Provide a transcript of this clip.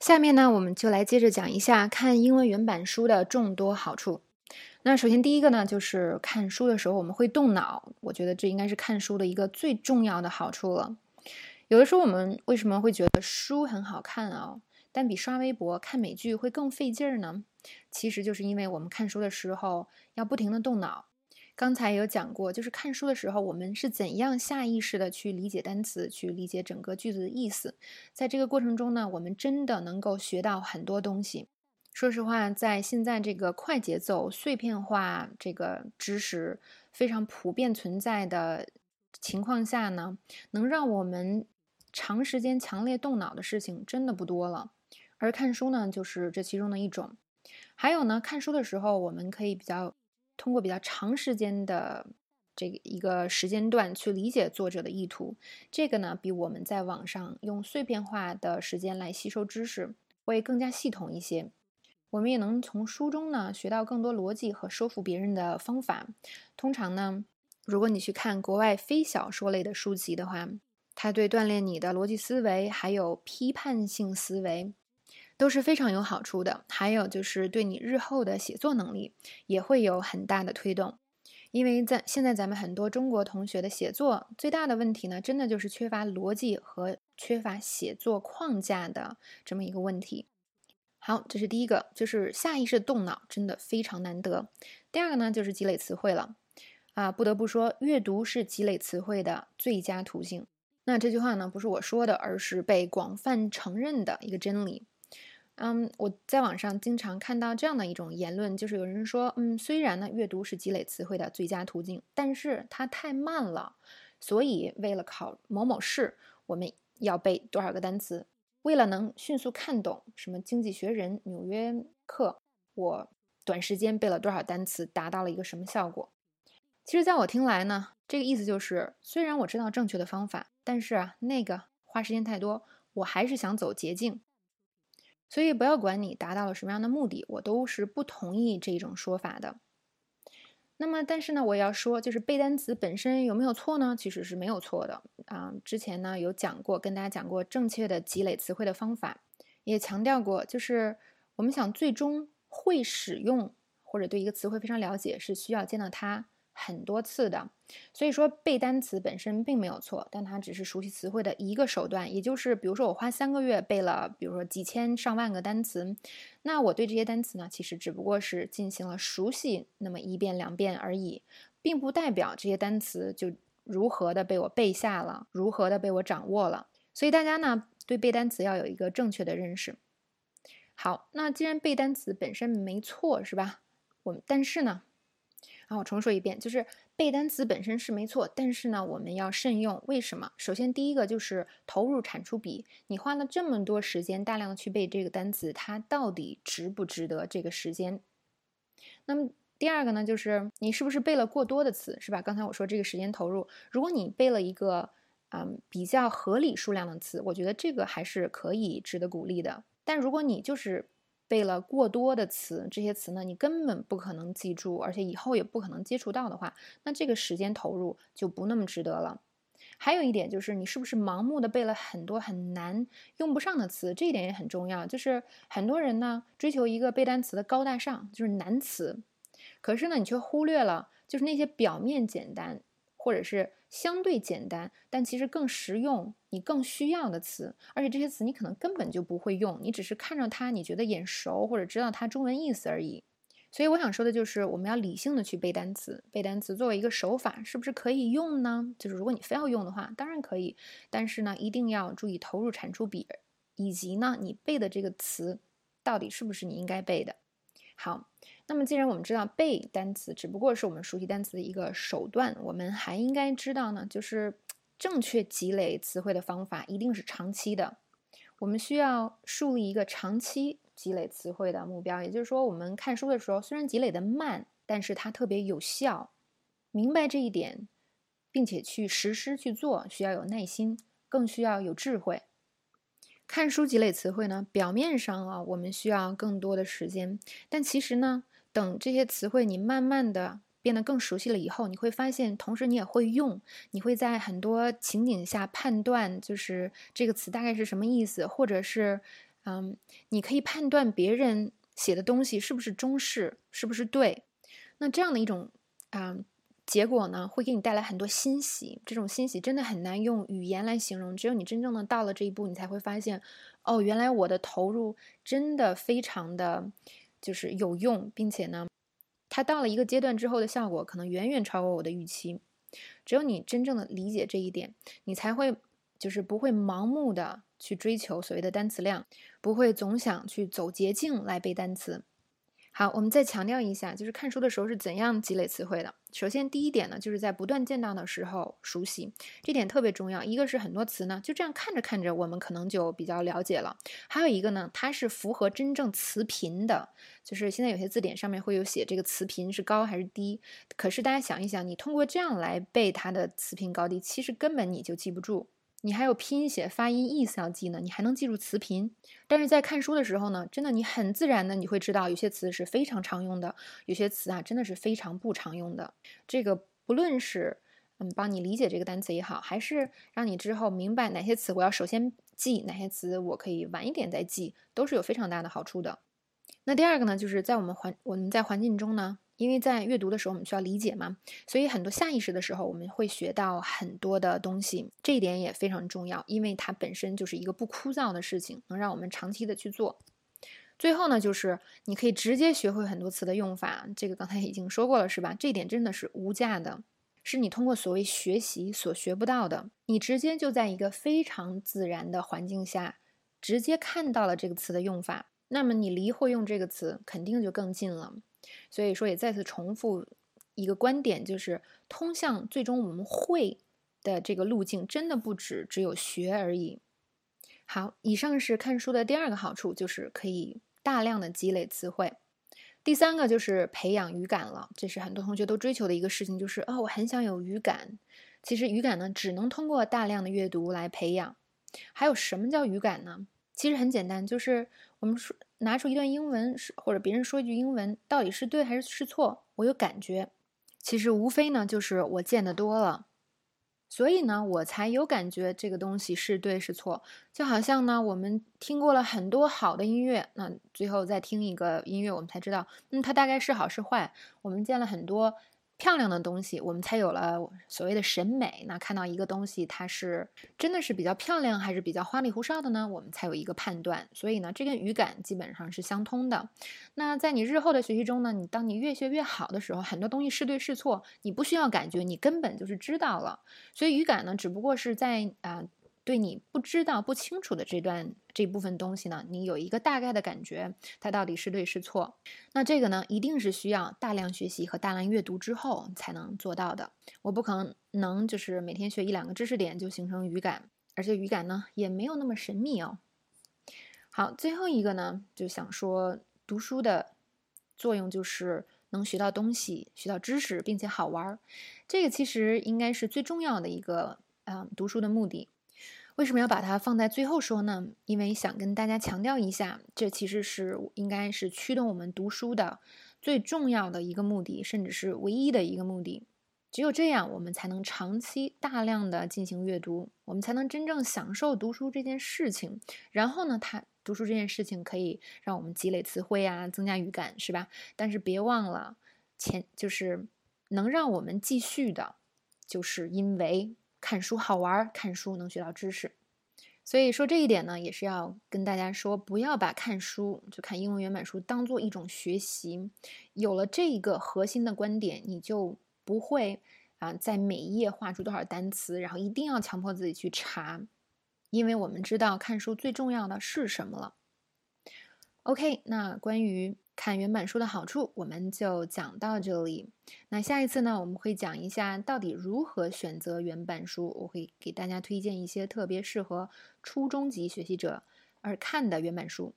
下面呢，我们就来接着讲一下看英文原版书的众多好处。那首先第一个呢，就是看书的时候我们会动脑，我觉得这应该是看书的一个最重要的好处了。有的时候我们为什么会觉得书很好看啊，但比刷微博、看美剧会更费劲儿呢？其实就是因为我们看书的时候要不停的动脑。刚才有讲过，就是看书的时候，我们是怎样下意识的去理解单词，去理解整个句子的意思。在这个过程中呢，我们真的能够学到很多东西。说实话，在现在这个快节奏、碎片化、这个知识非常普遍存在的情况下呢，能让我们长时间强烈动脑的事情真的不多了。而看书呢，就是这其中的一种。还有呢，看书的时候，我们可以比较。通过比较长时间的这个一个时间段去理解作者的意图，这个呢比我们在网上用碎片化的时间来吸收知识会更加系统一些。我们也能从书中呢学到更多逻辑和说服别人的方法。通常呢，如果你去看国外非小说类的书籍的话，它对锻炼你的逻辑思维还有批判性思维。都是非常有好处的，还有就是对你日后的写作能力也会有很大的推动，因为在现在咱们很多中国同学的写作最大的问题呢，真的就是缺乏逻辑和缺乏写作框架的这么一个问题。好，这是第一个，就是下意识动脑真的非常难得。第二个呢，就是积累词汇了啊，不得不说，阅读是积累词汇的最佳途径。那这句话呢，不是我说的，而是被广泛承认的一个真理。嗯，我在网上经常看到这样的一种言论，就是有人说，嗯，虽然呢阅读是积累词汇的最佳途径，但是它太慢了，所以为了考某某试，我们要背多少个单词？为了能迅速看懂什么《经济学人》《纽约客》，我短时间背了多少单词，达到了一个什么效果？其实，在我听来呢，这个意思就是，虽然我知道正确的方法，但是啊，那个花时间太多，我还是想走捷径。所以不要管你达到了什么样的目的，我都是不同意这种说法的。那么，但是呢，我要说，就是背单词本身有没有错呢？其实是没有错的啊。之前呢有讲过，跟大家讲过正确的积累词汇的方法，也强调过，就是我们想最终会使用或者对一个词汇非常了解，是需要见到它。很多次的，所以说背单词本身并没有错，但它只是熟悉词汇的一个手段。也就是，比如说我花三个月背了，比如说几千上万个单词，那我对这些单词呢，其实只不过是进行了熟悉那么一遍两遍而已，并不代表这些单词就如何的被我背下了，如何的被我掌握了。所以大家呢，对背单词要有一个正确的认识。好，那既然背单词本身没错，是吧？我们但是呢？然后我重说一遍，就是背单词本身是没错，但是呢，我们要慎用。为什么？首先，第一个就是投入产出比，你花了这么多时间，大量的去背这个单词，它到底值不值得这个时间？那么第二个呢，就是你是不是背了过多的词，是吧？刚才我说这个时间投入，如果你背了一个嗯比较合理数量的词，我觉得这个还是可以值得鼓励的。但如果你就是背了过多的词，这些词呢，你根本不可能记住，而且以后也不可能接触到的话，那这个时间投入就不那么值得了。还有一点就是，你是不是盲目的背了很多很难用不上的词？这一点也很重要。就是很多人呢追求一个背单词的高大上，就是难词，可是呢你却忽略了，就是那些表面简单。或者是相对简单，但其实更实用、你更需要的词，而且这些词你可能根本就不会用，你只是看着它，你觉得眼熟或者知道它中文意思而已。所以我想说的就是，我们要理性的去背单词，背单词作为一个手法，是不是可以用呢？就是如果你非要用的话，当然可以，但是呢，一定要注意投入产出比，以及呢，你背的这个词到底是不是你应该背的。好。那么，既然我们知道背单词只不过是我们熟悉单词的一个手段，我们还应该知道呢，就是正确积累词汇的方法一定是长期的。我们需要树立一个长期积累词汇的目标，也就是说，我们看书的时候虽然积累的慢，但是它特别有效。明白这一点，并且去实施去做，需要有耐心，更需要有智慧。看书积累词汇呢，表面上啊，我们需要更多的时间，但其实呢。等这些词汇你慢慢的变得更熟悉了以后，你会发现，同时你也会用，你会在很多情景下判断，就是这个词大概是什么意思，或者是，嗯，你可以判断别人写的东西是不是中式，是不是对。那这样的一种啊结果呢，会给你带来很多欣喜。这种欣喜真的很难用语言来形容，只有你真正的到了这一步，你才会发现，哦，原来我的投入真的非常的，就是有用，并且呢，它到了一个阶段之后的效果，可能远远超过我的预期。只有你真正的理解这一点，你才会就是不会盲目的去追求所谓的单词量，不会总想去走捷径来背单词。好，我们再强调一下，就是看书的时候是怎样积累词汇的。首先，第一点呢，就是在不断见到的时候熟悉，这点特别重要。一个是很多词呢，就这样看着看着，我们可能就比较了解了；还有一个呢，它是符合真正词频的，就是现在有些字典上面会有写这个词频是高还是低。可是大家想一想，你通过这样来背它的词频高低，其实根本你就记不住。你还有拼写、发音、意思要记呢，你还能记住词频。但是在看书的时候呢，真的你很自然的你会知道，有些词是非常常用的，有些词啊真的是非常不常用的。这个不论是嗯帮你理解这个单词也好，还是让你之后明白哪些词我要首先记，哪些词我可以晚一点再记，都是有非常大的好处的。那第二个呢，就是在我们环我们在环境中呢。因为在阅读的时候，我们需要理解嘛，所以很多下意识的时候，我们会学到很多的东西，这一点也非常重要，因为它本身就是一个不枯燥的事情，能让我们长期的去做。最后呢，就是你可以直接学会很多词的用法，这个刚才已经说过了，是吧？这一点真的是无价的，是你通过所谓学习所学不到的，你直接就在一个非常自然的环境下，直接看到了这个词的用法，那么你离会用这个词肯定就更近了。所以说，也再次重复一个观点，就是通向最终我们会的这个路径，真的不止只有学而已。好，以上是看书的第二个好处，就是可以大量的积累词汇。第三个就是培养语感了，这是很多同学都追求的一个事情，就是哦，我很想有语感。其实语感呢，只能通过大量的阅读来培养。还有什么叫语感呢？其实很简单，就是我们说。拿出一段英文，是或者别人说一句英文，到底是对还是是错？我有感觉，其实无非呢就是我见得多了，所以呢我才有感觉这个东西是对是错。就好像呢我们听过了很多好的音乐，那最后再听一个音乐，我们才知道，嗯，它大概是好是坏。我们见了很多。漂亮的东西，我们才有了所谓的审美。那看到一个东西，它是真的是比较漂亮，还是比较花里胡哨的呢？我们才有一个判断。所以呢，这跟语感基本上是相通的。那在你日后的学习中呢，你当你越学越好的时候，很多东西是对是错，你不需要感觉，你根本就是知道了。所以语感呢，只不过是在啊。对你不知道、不清楚的这段这部分东西呢，你有一个大概的感觉，它到底是对是错？那这个呢，一定是需要大量学习和大量阅读之后才能做到的。我不可能就是每天学一两个知识点就形成语感，而且语感呢也没有那么神秘哦。好，最后一个呢，就想说读书的作用就是能学到东西、学到知识，并且好玩儿。这个其实应该是最重要的一个，嗯，读书的目的。为什么要把它放在最后说呢？因为想跟大家强调一下，这其实是应该是驱动我们读书的最重要的一个目的，甚至是唯一的一个目的。只有这样，我们才能长期大量的进行阅读，我们才能真正享受读书这件事情。然后呢，它读书这件事情可以让我们积累词汇啊，增加语感，是吧？但是别忘了，前就是能让我们继续的，就是因为。看书好玩，看书能学到知识，所以说这一点呢，也是要跟大家说，不要把看书就看英文原版书当做一种学习。有了这一个核心的观点，你就不会啊，在每一页画出多少单词，然后一定要强迫自己去查，因为我们知道看书最重要的是什么了。OK，那关于。看原版书的好处，我们就讲到这里。那下一次呢，我们会讲一下到底如何选择原版书。我会给大家推荐一些特别适合初中级学习者而看的原版书。